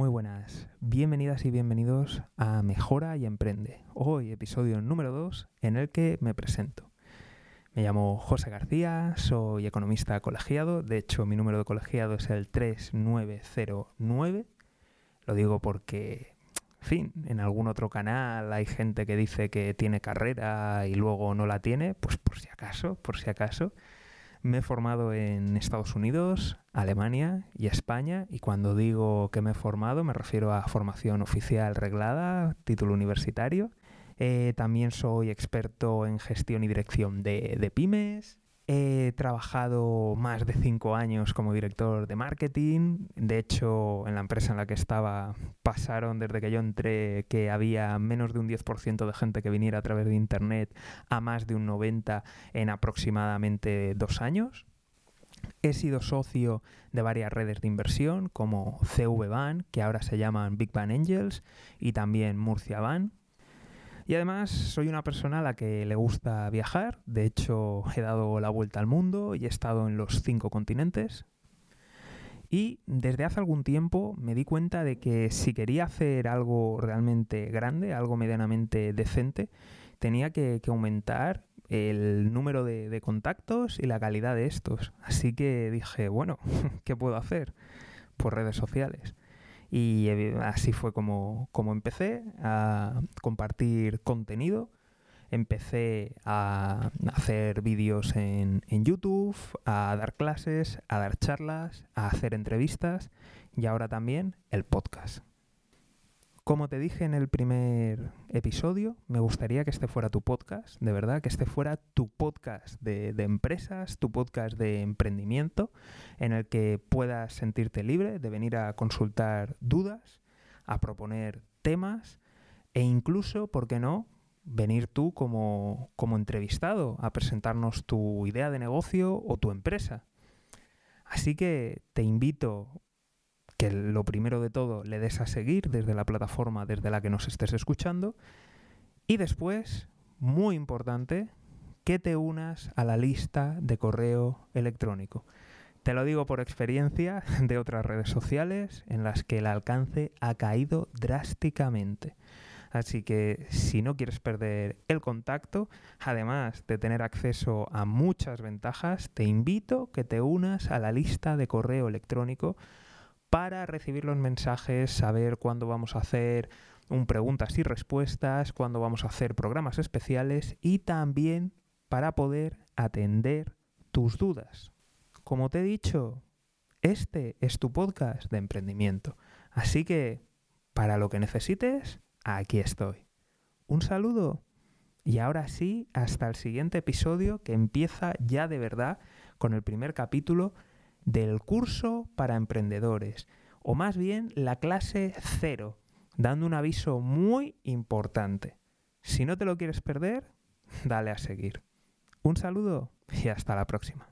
Muy buenas, bienvenidas y bienvenidos a Mejora y Emprende. Hoy episodio número 2 en el que me presento. Me llamo José García, soy economista colegiado, de hecho mi número de colegiado es el 3909. Lo digo porque, en fin, en algún otro canal hay gente que dice que tiene carrera y luego no la tiene, pues por si acaso, por si acaso. Me he formado en Estados Unidos, Alemania y España y cuando digo que me he formado me refiero a formación oficial reglada, título universitario. Eh, también soy experto en gestión y dirección de, de pymes, He trabajado más de cinco años como director de marketing. De hecho, en la empresa en la que estaba pasaron desde que yo entré que había menos de un 10% de gente que viniera a través de Internet a más de un 90% en aproximadamente dos años. He sido socio de varias redes de inversión como CV Ban, que ahora se llaman Big Ban Angels, y también Murcia Ban. Y además soy una persona a la que le gusta viajar. De hecho, he dado la vuelta al mundo y he estado en los cinco continentes. Y desde hace algún tiempo me di cuenta de que si quería hacer algo realmente grande, algo medianamente decente, tenía que, aumentar el número de, contactos y la calidad de estos. Así que dije, bueno, ¿qué puedo hacer? Por redes sociales. Y así fue como, empecé a compartir contenido. Empecé a hacer vídeos en, en YouTube, a dar clases, a dar charlas, a hacer entrevistas y ahora también el podcast. Como te dije en el primer episodio, me gustaría que este fuera tu podcast, de verdad, que este fuera tu podcast de, empresas, tu podcast de emprendimiento, en el que puedas sentirte libre de venir a consultar dudas, a proponer temas e incluso, ¿por qué no?, venir tú como, como entrevistado a presentarnos tu idea de negocio o tu empresa. Así que te invito que lo primero de todo le des a seguir desde la plataforma desde la que nos estés escuchando y después, muy importante, que te unas a la lista de correo electrónico. Te lo digo por experiencia de otras redes sociales en las que el alcance ha caído drásticamente. Así que si no quieres perder el contacto, además de tener acceso a muchas ventajas, te invito que te unas a la lista de correo electrónico para recibir los mensajes, saber cuándo vamos a hacer un preguntas y respuestas, cuándo vamos a hacer programas especiales y también para poder atender tus dudas. Como te he dicho, este es tu podcast de emprendimiento. Así que, para lo que necesites, aquí estoy. Un saludo y ahora sí, hasta el siguiente episodio que empieza ya de verdad con el primer capítulo del curso para emprendedores, o más bien la clase cero, dando un aviso muy importante. Si no te lo quieres perder, dale a seguir. Un saludo y hasta la próxima.